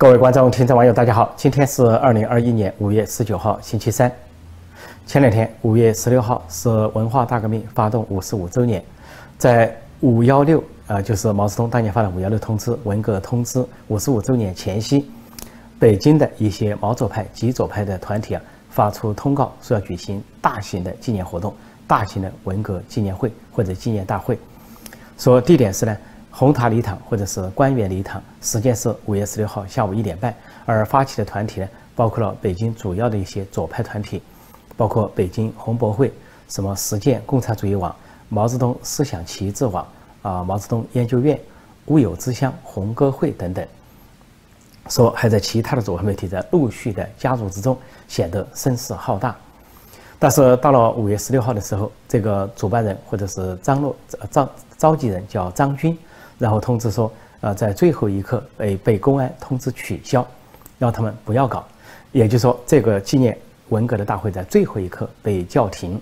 各位观众、听众、网友，大家好！今天是二零二一年五月十九号，星期三。前两天，五月十六号是文化大革命发动五十五周年，在五幺六啊，就是毛泽东当年发的五幺六通知、文革通知五十五周年前夕，北京的一些毛左派、极左派的团体啊，发出通告说要举行大型的纪念活动、大型的文革纪念会或者纪念大会，说地点是呢。红塔礼堂或者是官员礼堂，时间是五月十六号下午一点半。而发起的团体呢，包括了北京主要的一些左派团体，包括北京红博会、什么实践共产主义网、毛泽东思想旗帜网啊、毛泽东研究院、乌有之乡红歌会等等。说还在其他的左派媒体在陆续的加入之中，显得声势浩大。但是到了五月十六号的时候，这个主办人或者是张罗召召集人叫张军。然后通知说，呃，在最后一刻被被公安通知取消，让他们不要搞。也就是说，这个纪念文革的大会在最后一刻被叫停。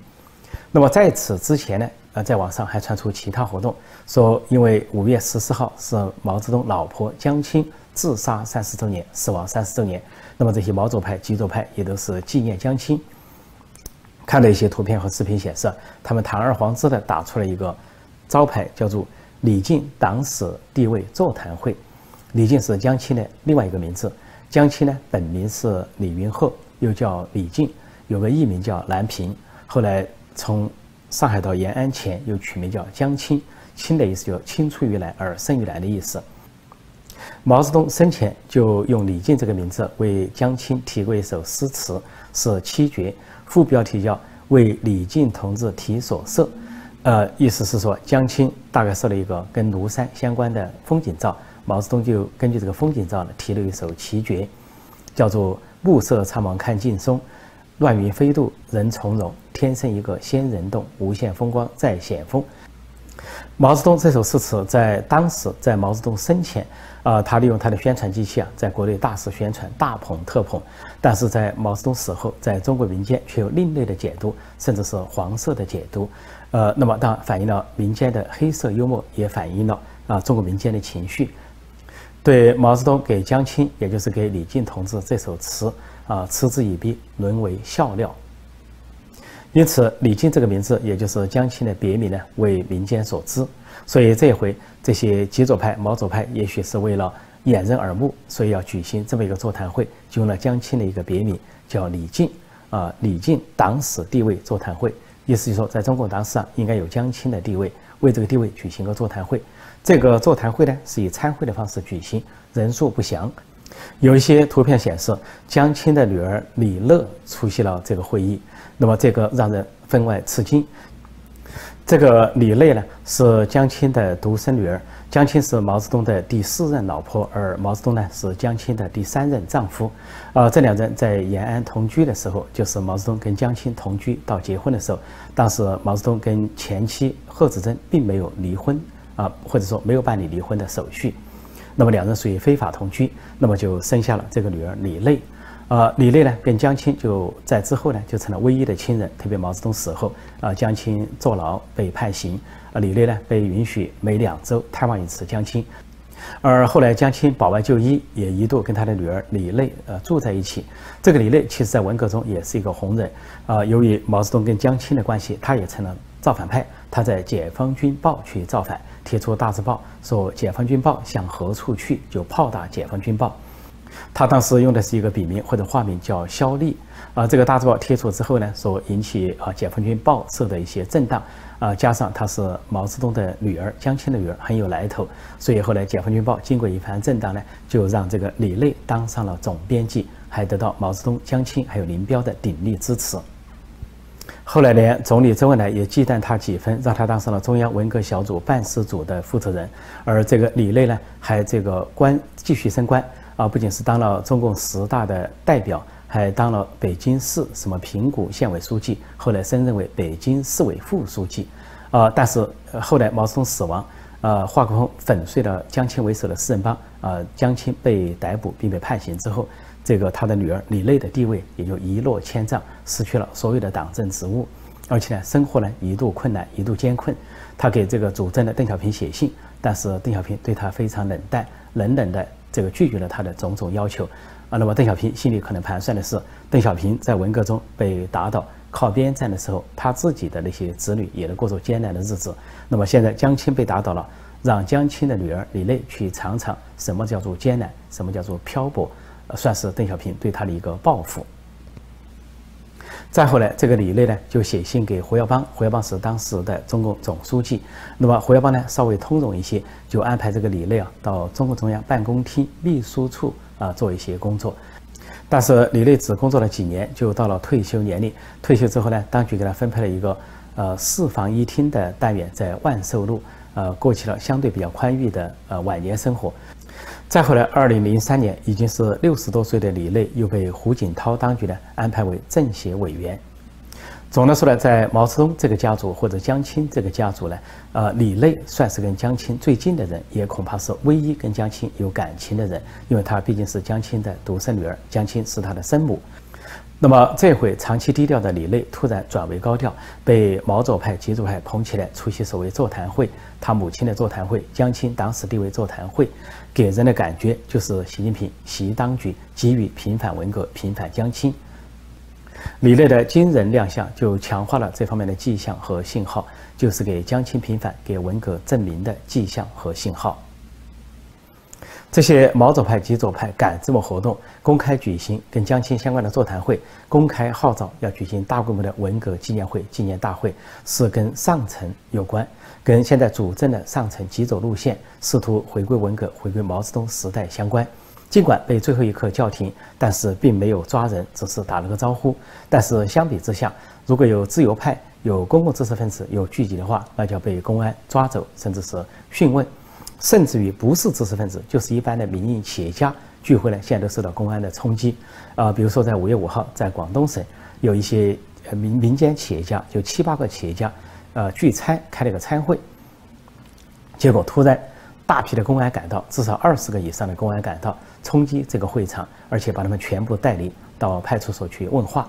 那么在此之前呢，呃，在网上还传出其他活动，说因为五月十四号是毛泽东老婆江青自杀三十周年，死亡三十周年，那么这些毛左派、极左派也都是纪念江青。看了一些图片和视频显示，他们堂而皇之的打出了一个招牌，叫做。李靖党史地位座谈会，李靖是江青的另外一个名字。江青呢，本名是李云鹤，又叫李靖，有个艺名叫南平。后来从上海到延安前，又取名叫江青。青的意思就青出于蓝而胜于蓝的意思。毛泽东生前就用李靖这个名字为江青题过一首诗词，是七绝，副标题叫《为李靖同志题所设》。呃，意思是说，江青大概设了一个跟庐山相关的风景照，毛泽东就根据这个风景照呢，提了一首奇绝，叫做“暮色苍茫看劲松，乱云飞渡人从容，天生一个仙人洞，无限风光在险峰”。毛泽东这首诗词在当时，在毛泽东生前，啊，他利用他的宣传机器啊，在国内大肆宣传，大捧特捧；但是在毛泽东死后，在中国民间却有另类的解读，甚至是黄色的解读。呃，那么当然反映了民间的黑色幽默，也反映了啊中国民间的情绪。对毛泽东给江青，也就是给李靖同志这首词啊，嗤之以鼻，沦为笑料。因此，李靖这个名字，也就是江青的别名呢，为民间所知。所以这回，这些极左派、毛左派，也许是为了掩人耳目，所以要举行这么一个座谈会，就用了江青的一个别名，叫李靖啊，李靖党史地位座谈会。意思就是说，在中共党史上应该有江青的地位，为这个地位举行个座谈会。这个座谈会呢，是以参会的方式举行，人数不详。有一些图片显示，江青的女儿李乐出席了这个会议，那么这个让人分外吃惊。这个李乐呢，是江青的独生女儿。江青是毛泽东的第四任老婆，而毛泽东呢是江青的第三任丈夫。啊，这两人在延安同居的时候，就是毛泽东跟江青同居到结婚的时候，当时毛泽东跟前妻贺子珍并没有离婚啊，或者说没有办理离婚的手续，那么两人属于非法同居，那么就生下了这个女儿李类。呃，李内呢跟江青就在之后呢就成了唯一的亲人，特别毛泽东死后，啊，江青坐牢被判刑。啊，李内呢被允许每两周探望一次江青，而后来江青保外就医，也一度跟他的女儿李内呃住在一起。这个李内其实在文革中也是一个红人啊。由于毛泽东跟江青的关系，他也成了造反派。他在《解放军报》去造反，提出大字报说“解放军报向何处去”，就炮打解放军报。他当时用的是一个笔名或者化名叫肖立啊。这个大字报贴出之后呢，所引起啊解放军报社的一些震荡。啊，加上她是毛泽东的女儿，江青的女儿很有来头，所以后来《解放军报》经过一番震荡呢，就让这个李类当上了总编辑，还得到毛泽东、江青还有林彪的鼎力支持。后来连总理周恩来也忌惮他几分，让他当上了中央文革小组办事组的负责人。而这个李类呢，还这个官继续升官啊，不仅是当了中共十大的代表。还当了北京市什么平谷县委书记，后来升任为北京市委副书记，啊，但是后来毛泽东死亡，呃，华国锋粉碎了江青为首的四人帮，啊，江青被逮捕并被判刑之后，这个他的女儿李类的地位也就一落千丈，失去了所有的党政职务，而且呢，生活呢一度困难，一度艰困。他给这个主政的邓小平写信，但是邓小平对他非常冷淡，冷冷的。这个拒绝了他的种种要求。啊，那么邓小平心里可能盘算的是，邓小平在文革中被打倒、靠边站的时候，他自己的那些子女也能过着艰难的日子。那么现在江青被打倒了，让江青的女儿李蕾去尝尝什么叫做艰难，什么叫做漂泊，算是邓小平对他的一个报复。再后来，这个李类呢就写信给胡耀邦，胡耀邦是当时的中共总书记。那么胡耀邦呢稍微通融一些，就安排这个李类啊到中共中央办公厅秘书处啊做一些工作。但是李类只工作了几年，就到了退休年龄。退休之后呢，当局给他分配了一个呃四房一厅的单元，在万寿路，呃过起了相对比较宽裕的呃晚年生活。再后来，二零零三年，已经是六十多岁的李内又被胡锦涛当局呢安排为政协委员。总的说呢，在毛泽东这个家族或者江青这个家族呢，呃，李内算是跟江青最近的人，也恐怕是唯一跟江青有感情的人，因为他毕竟是江青的独生女儿，江青是他的生母。那么这回长期低调的李类突然转为高调，被毛左派、极左派捧起来出席所谓座谈会，他母亲的座谈会、江青党史地位座谈会，给人的感觉就是习近平、习当局急于平反文革、平反江青。李类的惊人亮相就强化了这方面的迹象和信号，就是给江青平反、给文革证明的迹象和信号。这些毛左派、极左派赶这么活动，公开举行跟江青相关的座谈会，公开号召要举行大规模的文革纪念会、纪念大会，是跟上层有关，跟现在主政的上层极左路线试图回归文革、回归毛泽东时代相关。尽管被最后一刻叫停，但是并没有抓人，只是打了个招呼。但是相比之下，如果有自由派、有公共知识分子有聚集的话，那就要被公安抓走，甚至是讯问。甚至于不是知识分子，就是一般的民营企业家聚会呢，现在都受到公安的冲击。啊，比如说在五月五号，在广东省有一些民民间企业家，就七八个企业家，呃，聚餐开了个餐会，结果突然大批的公安赶到，至少二十个以上的公安赶到，冲击这个会场，而且把他们全部带离到派出所去问话，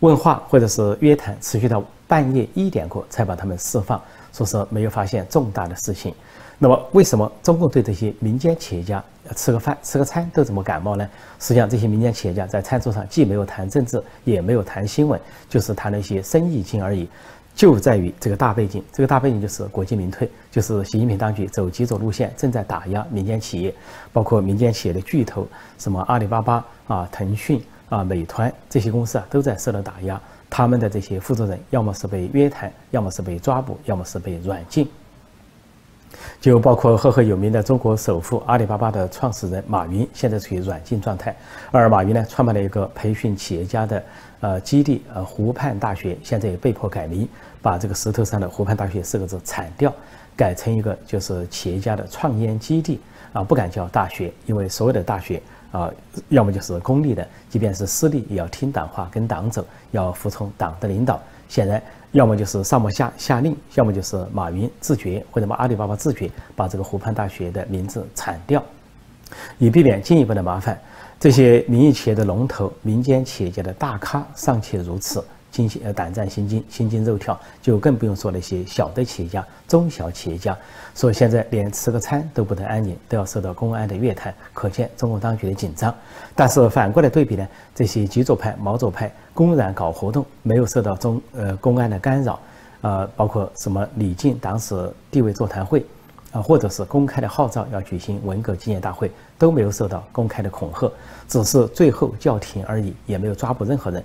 问话或者是约谈，持续到半夜一点过才把他们释放，说是没有发现重大的事情。那么，为什么中共对这些民间企业家吃个饭、吃个餐都这么感冒呢？实际上，这些民间企业家在餐桌上既没有谈政治，也没有谈新闻，就是谈了一些生意经而已。就在于这个大背景，这个大背景就是国进民退，就是习近平当局走极左路线，正在打压民间企业，包括民间企业的巨头，什么阿里巴巴啊、腾讯啊、美团这些公司啊，都在受到打压。他们的这些负责人，要么是被约谈，要么是被抓捕，要么是被软禁。就包括赫赫有名的中国首富阿里巴巴的创始人马云，现在处于软禁状态。而马云呢，创办了一个培训企业家的呃基地，呃湖畔大学，现在也被迫改名，把这个石头上的湖畔大学四个字铲掉，改成一个就是企业家的创业基地啊，不敢叫大学，因为所有的大学啊，要么就是公立的，即便是私立，也要听党话，跟党走，要服从党的领导。显然。要么就是上不下下令，要么就是马云自觉或者阿里巴巴自觉把这个湖畔大学的名字铲掉，以避免进一步的麻烦。这些民营企业的龙头、民间企业家的大咖尚且如此。心呃胆战心惊，心惊肉跳，就更不用说那些小的企业家、中小企业家。所以现在连吃个餐都不得安宁，都要受到公安的约谈，可见中共当局的紧张。但是反过来对比呢，这些极左派、毛左派公然搞活动，没有受到中呃公安的干扰，呃，包括什么李静党史地位座谈会，啊，或者是公开的号召要举行文革纪念大会，都没有受到公开的恐吓，只是最后叫停而已，也没有抓捕任何人。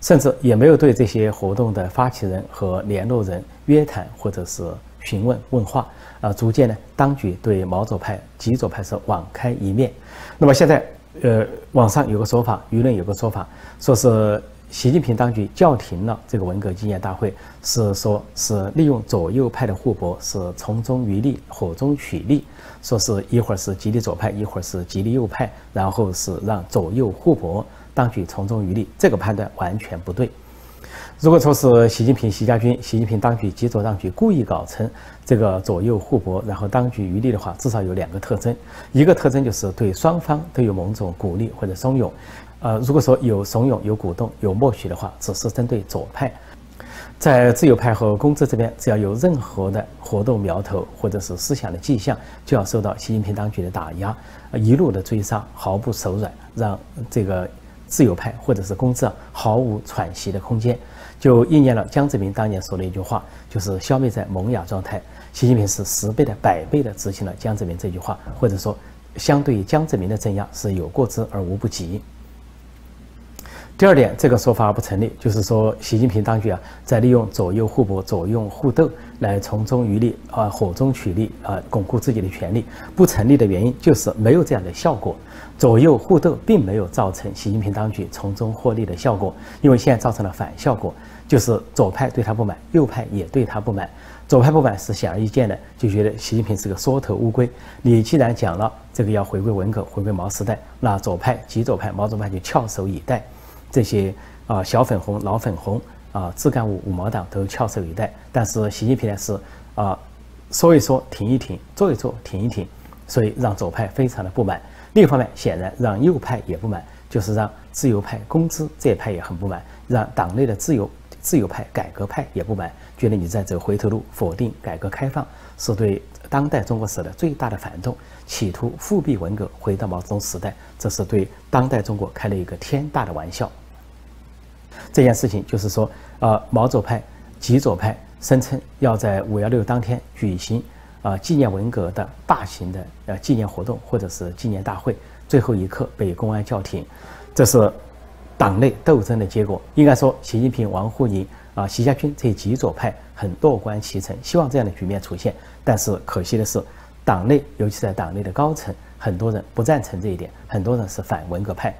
甚至也没有对这些活动的发起人和联络人约谈或者是询问问话，啊，逐渐呢，当局对毛左派、极左派是网开一面。那么现在，呃，网上有个说法，舆论有个说法，说是习近平当局叫停了这个文革纪念大会，是说是利用左右派的互搏，是从中渔利、火中取利，说是一会儿是极力左派，一会儿是极力右派，然后是让左右互搏。当局从中渔利，这个判断完全不对。如果说是习近平、习家军、习近平当局、及左当局故意搞成这个左右互搏，然后当局渔利的话，至少有两个特征：一个特征就是对双方都有某种鼓励或者怂恿；呃，如果说有怂恿、有鼓动、有默许的话，只是针对左派；在自由派和公知这边，只要有任何的活动苗头或者是思想的迹象，就要受到习近平当局的打压，一路的追杀，毫不手软，让这个自由派或者是公知啊毫无喘息的空间，就应验了江泽民当年说的一句话，就是消灭在萌芽状态。习近平是十倍的、百倍的执行了江泽民这句话，或者说，相对于江泽民的镇压是有过之而无不及。第二点，这个说法不成立，就是说，习近平当局啊，在利用左右互搏、左右互斗来从中渔利啊，火中取栗啊，巩固自己的权利。不成立的原因就是没有这样的效果。左右互斗并没有造成习近平当局从中获利的效果，因为现在造成了反效果，就是左派对他不满，右派也对他不满。左派不满是显而易见的，就觉得习近平是个缩头乌龟。你既然讲了这个要回归文革、回归毛时代，那左派、极左派、毛左派就翘首以待。这些啊小粉红、老粉红啊自干五五毛党都翘首以待，但是习近平呢是啊说一说停一停，做一做停一停，所以让左派非常的不满。另一方面，显然让右派也不满，就是让自由派、工资这一派也很不满，让党内的自由自由派、改革派也不满，觉得你在走回头路，否定改革开放，是对当代中国史的最大的反动。企图复辟文革，回到毛泽东时代，这是对当代中国开了一个天大的玩笑。这件事情就是说，呃，毛左派、极左派声称要在五幺六当天举行啊纪念文革的大型的呃纪念活动或者是纪念大会，最后一刻被公安叫停，这是党内斗争的结果。应该说，习近平、王沪宁啊、习家军这些极左派很乐观其成，希望这样的局面出现。但是可惜的是。党内，尤其在党内的高层，很多人不赞成这一点，很多人是反文革派。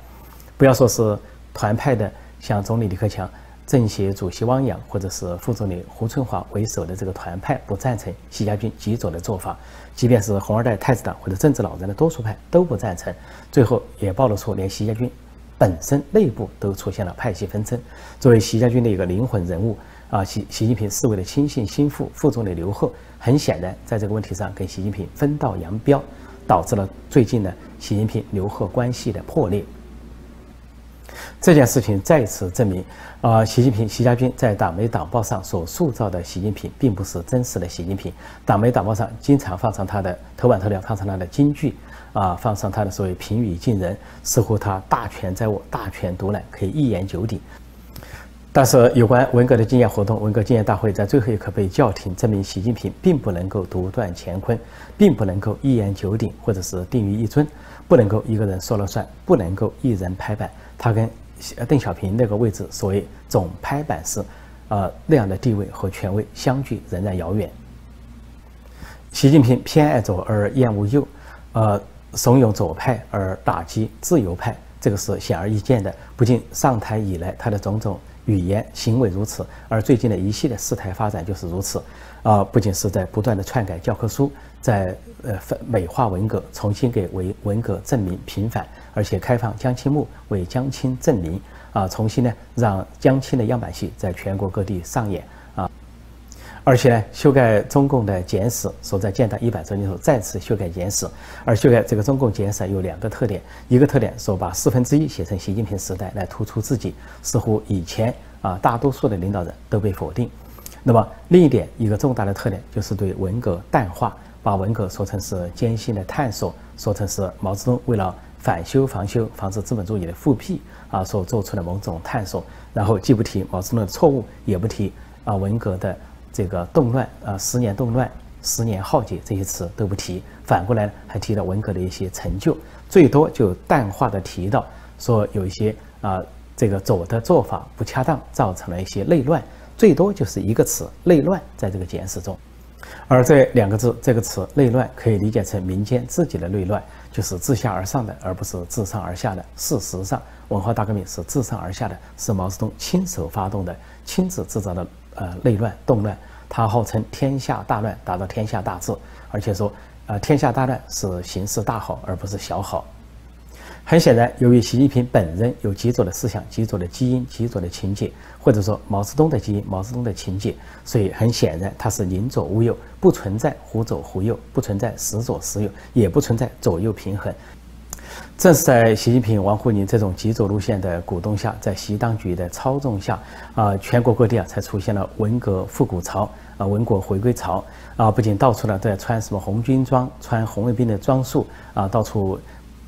不要说是团派的，像总理李克强、政协主席汪洋，或者是副总理胡春华为首的这个团派不赞成习家军极左的做法，即便是红二代太子党或者政治老人的多数派都不赞成。最后也暴露出，连习家军本身内部都出现了派系纷争。作为习家军的一个灵魂人物。啊，习习近平视为的亲信心腹副总理刘鹤，很显然在这个问题上跟习近平分道扬镳，导致了最近的习近平刘鹤关系的破裂。这件事情再次证明，啊，习近平习家军在党媒党报上所塑造的习近平，并不是真实的习近平。党媒党报上经常放上他的头版头条，放上他的金句，啊，放上他的所谓平语近人，似乎他大权在握，大权独揽，可以一言九鼎。但是，有关文革的纪念活动、文革纪念大会在最后一刻被叫停，证明习近平并不能够独断乾坤，并不能够一言九鼎，或者是定于一尊，不能够一个人说了算，不能够一人拍板。他跟邓小平那个位置，所谓总拍板式，呃那样的地位和权威相距仍然遥远。习近平偏爱左而厌恶右，呃，怂恿左派而打击自由派，这个是显而易见的。不仅上台以来他的种种。语言行为如此，而最近的一系列事态发展就是如此，啊，不仅是在不断的篡改教科书，在呃美化文革，重新给文文革证明平反，而且开放江青墓为江青证明，啊，重新呢让江青的样板戏在全国各地上演，而且呢修改中共的简史，说在建党一百周年时候再次修改简史，而修改这个中共简史有两个特点，一个特点说把四分之一写成习近平时代来突出自己，似乎以前。啊，大多数的领导人都被否定。那么另一点，一个重大的特点就是对文革淡化，把文革说成是艰辛的探索，说成是毛泽东为了反修防修，防止资本主义的复辟啊所做出的某种探索。然后既不提毛泽东的错误，也不提啊文革的这个动乱啊十年动乱、十年浩劫这些词都不提，反过来还提到文革的一些成就，最多就淡化的提到说有一些啊。这个左的做法不恰当，造成了一些内乱，最多就是一个词“内乱”在这个简史中，而这两个字这个词“内乱”可以理解成民间自己的内乱，就是自下而上的，而不是自上而下的。事实上，文化大革命是自上而下的，是毛泽东亲手发动的，亲自制造的呃内乱动乱。他号称天下大乱，达到天下大治，而且说呃天下大乱是形势大好，而不是小好。很显然，由于习近平本人有极左的思想、极左的基因、极左的情节，或者说毛泽东的基因、毛泽东的情节，所以很显然他是宁左勿右，不存在忽左忽右，不存在时左时右，也不存在左右平衡。正是在习近平、王沪宁这种极左路线的鼓动下，在习当局的操纵下，啊，全国各地啊才出现了文革复古潮，啊，文革回归潮，啊，不仅到处呢都在穿什么红军装、穿红卫兵的装束，啊，到处。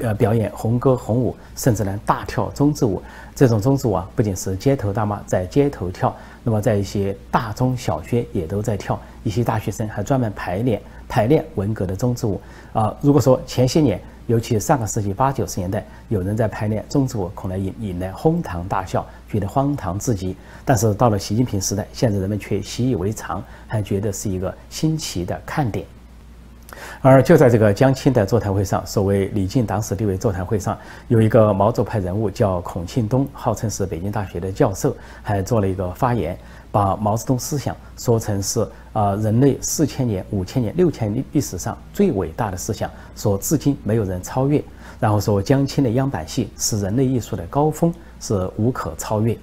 呃，表演红歌红舞，甚至呢大跳中字舞。这种中字舞啊，不仅是街头大妈在街头跳，那么在一些大中小学也都在跳。一些大学生还专门排练排练文革的中字舞啊。如果说前些年，尤其上个世纪八九十年代，有人在排练中字舞，恐能引引来哄堂大笑，觉得荒唐至极。但是到了习近平时代，现在人们却习以为常，还觉得是一个新奇的看点。而就在这个江青的座谈会上，所谓李靖党史地位座谈会上，有一个毛左派人物叫孔庆东，号称是北京大学的教授，还做了一个发言，把毛泽东思想说成是啊人类四千年、五千年、六千年历史上最伟大的思想，说至今没有人超越。然后说江青的样板戏是人类艺术的高峰，是无可超越。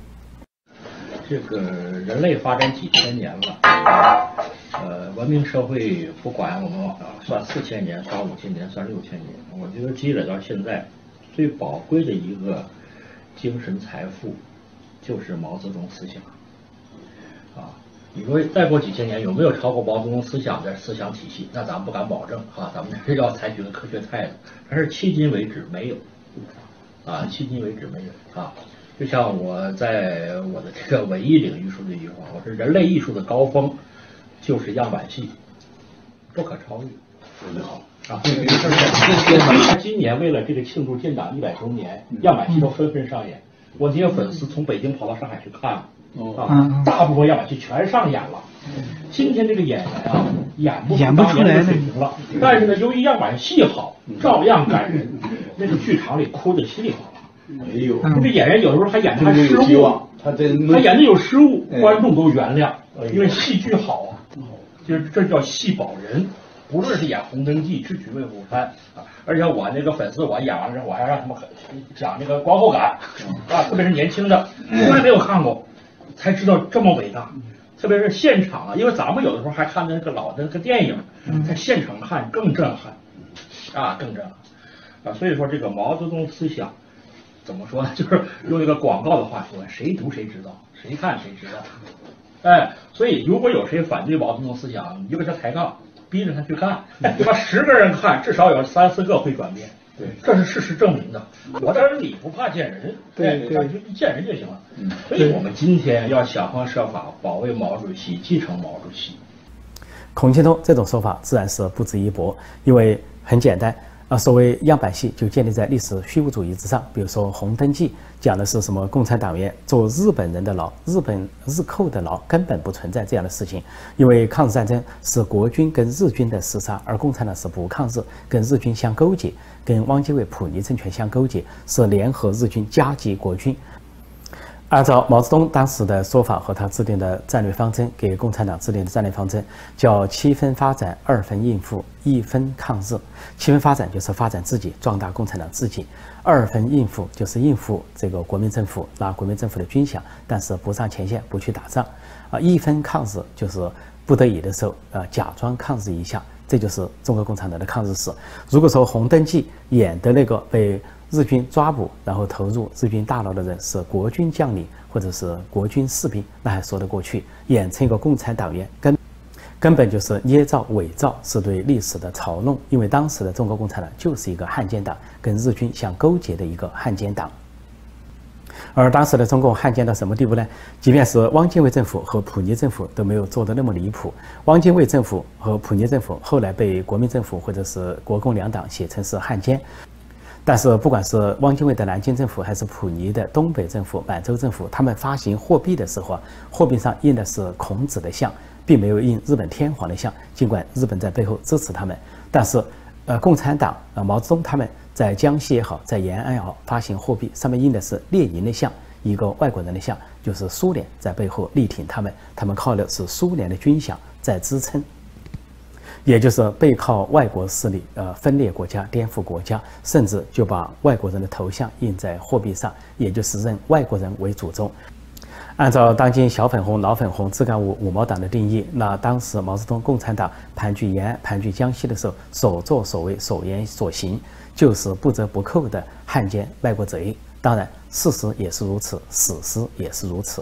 这个人类发展几千年了。呃，文明社会不管我们啊算四千年，算五千年，算六千年，我觉得积累到现在，最宝贵的一个精神财富，就是毛泽东思想。啊，你说再过几千年有没有超过毛泽东思想的思想体系？那咱们不敢保证啊，咱们是 要采取个科学态度。但是迄今为止没有，啊，迄今为止没有啊。就像我在我的这个文艺领域说的一句话，我说人类艺术的高峰。就是样板戏，不可超越。说得好啊！这事儿，他今年为了这个庆祝建党一百周年，样板戏都纷纷上演。我那些粉丝从北京跑到上海去看了，啊，大部分样板戏全上演了。今天这个演员啊，演不演不出来水平了。但是呢，由于样板戏好，照样感人。那个剧场里哭的稀里哗啦。哎呦，这演员有时候还演他失误，他他演的有失误，观众都原谅，因为戏剧好。就是这叫戏保人，不论是演《红灯记》《智取威虎山》啊，而且我那个粉丝，我演完了之后，我还让他们讲那个观后感啊，特别是年轻的，从来没有看过，才知道这么伟大。特别是现场啊，因为咱们有的时候还看那个老的那个电影，在现场看更震撼啊，更震撼啊。所以说这个毛泽东思想怎么说呢？就是用一个广告的话说，谁读谁知道，谁看谁知道。哎，所以如果有谁反对毛泽东思想，你就给他抬杠，逼着他去干。他十个人看，至少有三四个会转变。对，这是事实证明的。我当然你不怕见人，对，就见人就行了。所以我们今天要想方设法保卫毛主席，继承毛主席。孔庆东这种说法自然是不值一驳，因为很简单。啊，所谓样板戏就建立在历史虚无主义之上。比如说《红灯记》讲的是什么？共产党员做日本人的牢，日本日寇的牢，根本不存在这样的事情。因为抗日战争是国军跟日军的厮杀，而共产党是不抗日，跟日军相勾结，跟汪精卫、溥仪政权相勾结，是联合日军夹击国军。按照毛泽东当时的说法和他制定的战略方针，给共产党制定的战略方针叫七分发展，二分应付，一分抗日。七分发展就是发展自己，壮大共产党自己；二分应付就是应付这个国民政府，拿国民政府的军饷，但是不上前线，不去打仗。啊，一分抗日就是不得已的时候，呃，假装抗日一下，这就是中国共产党的抗日史。如果说《红灯记》演的那个被。日军抓捕，然后投入日军大牢的人是国军将领或者是国军士兵，那还说得过去。演成一个共产党员，根根本就是捏造伪造，是对历史的嘲弄。因为当时的中国共产党就是一个汉奸党，跟日军相勾结的一个汉奸党。而当时的中共汉奸到什么地步呢？即便是汪精卫政府和溥仪政府都没有做得那么离谱。汪精卫政府和溥仪政府后来被国民政府或者是国共两党写成是汉奸。但是，不管是汪精卫的南京政府，还是溥仪的东北政府、满洲政府，他们发行货币的时候啊，货币上印的是孔子的像，并没有印日本天皇的像。尽管日本在背后支持他们，但是，呃，共产党啊，毛泽东他们在江西也好，在延安也好，发行货币上面印的是列宁的像，一个外国人的像，就是苏联在背后力挺他们，他们靠的是苏联的军饷在支撑。也就是背靠外国势力，呃，分裂国家、颠覆国家，甚至就把外国人的头像印在货币上，也就是认外国人为祖宗。按照当今小粉红、老粉红、自干五五毛党的定义，那当时毛泽东共产党盘踞延安、盘踞江西的时候，所作所为、所言所行，就是不折不扣的汉奸卖国贼。当然，事实也是如此，史实也是如此。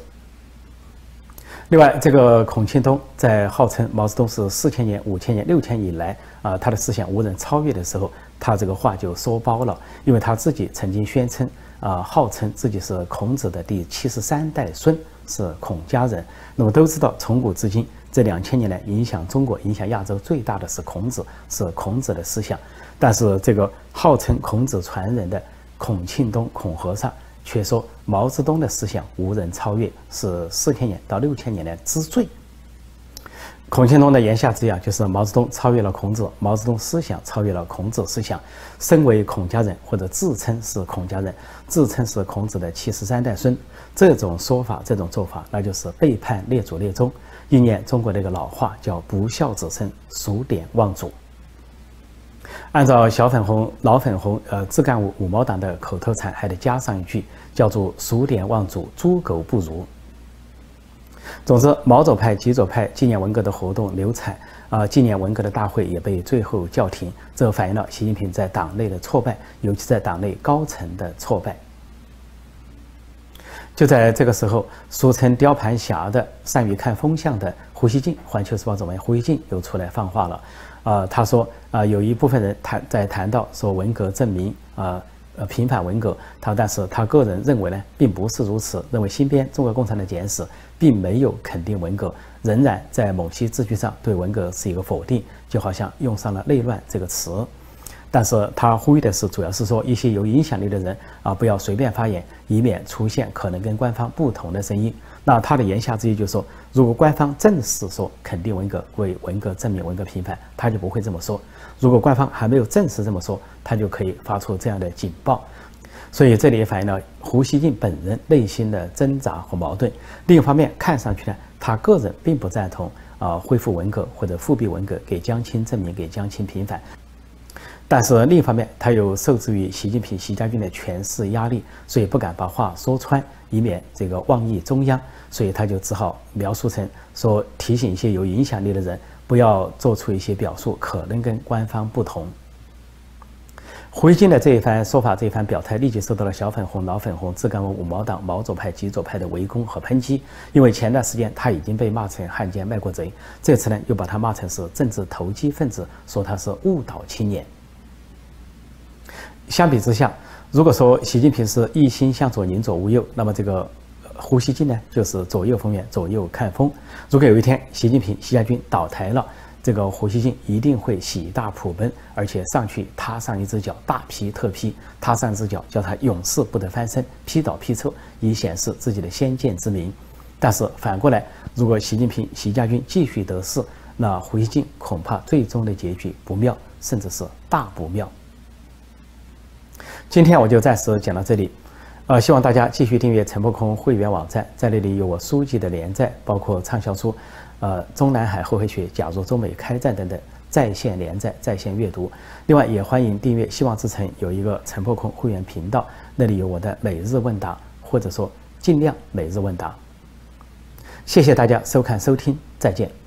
另外，这个孔庆东在号称毛泽东是四千年、五千年、六千以来啊，他的思想无人超越的时候，他这个话就说包了，因为他自己曾经宣称。啊，号称自己是孔子的第七十三代孙，是孔家人。那么都知道，从古至今这两千年来，影响中国、影响亚洲最大的是孔子，是孔子的思想。但是这个号称孔子传人的孔庆东孔和尚，却说毛泽东的思想无人超越，是四千年到六千年的之最。孔庆东的言下之意啊，就是毛泽东超越了孔子，毛泽东思想超越了孔子思想。身为孔家人，或者自称是孔家人，自称是孔子的七十三代孙，这种说法、这种做法，那就是背叛列祖列宗，应验中国的一个老话，叫“不孝子孙，数典忘祖”。按照小粉红、老粉红、呃自干五五毛党的口头禅，还得加上一句，叫做“数典忘祖，猪狗不如”。总之，毛左派、极左派纪念文革的活动流产啊，纪念文革的大会也被最后叫停，这反映了习近平在党内的挫败，尤其在党内高层的挫败。就在这个时候，俗称雕盘侠的、善于看风向的胡锡进，《环球时报》总编胡锡进又出来放话了，啊，他说啊，有一部分人谈在谈到说文革证明啊。呃，平反文革，他但是他个人认为呢，并不是如此。认为新编《中国共产党简史》并没有肯定文革，仍然在某些字句上对文革是一个否定，就好像用上了“内乱”这个词。但是他呼吁的是，主要是说一些有影响力的人啊，不要随便发言，以免出现可能跟官方不同的声音。那他的言下之意就是说，如果官方正式说肯定文革为文革证明文革平反，他就不会这么说；如果官方还没有正式这么说，他就可以发出这样的警报。所以这里也反映了胡锡进本人内心的挣扎和矛盾。另一方面，看上去呢，他个人并不赞同啊恢复文革或者复辟文革，给江青证明，给江青平反。但是另一方面，他又受制于习近平、习家军的权势压力，所以不敢把话说穿，以免这个妄议中央，所以他就只好描述成说提醒一些有影响力的人，不要做出一些表述可能跟官方不同。胡锡进的这一番说法、这一番表态，立即受到了小粉红、老粉红、自干五五毛党、毛左派、极左派的围攻和抨击。因为前段时间他已经被骂成汉奸、卖国贼，这次呢又把他骂成是政治投机分子，说他是误导青年。相比之下，如果说习近平是一心向左、宁左无右，那么这个胡锡进呢，就是左右逢源、左右看风。如果有一天习近平、习家军倒台了，这个胡锡进一定会喜大普奔，而且上去踏上一只脚，大批特批，踏上一只脚，叫他永世不得翻身，批倒批臭，以显示自己的先见之明。但是反过来，如果习近平、习家军继续得势，那胡锡进恐怕最终的结局不妙，甚至是大不妙。今天我就暂时讲到这里，呃，希望大家继续订阅陈破空会员网站，在那里有我书籍的连载，包括畅销书，呃，《中南海后黑学》《假如中美开战》等等在线连载、在线阅读。另外，也欢迎订阅希望之城有一个陈破空会员频道，那里有我的每日问答，或者说尽量每日问答。谢谢大家收看收听，再见。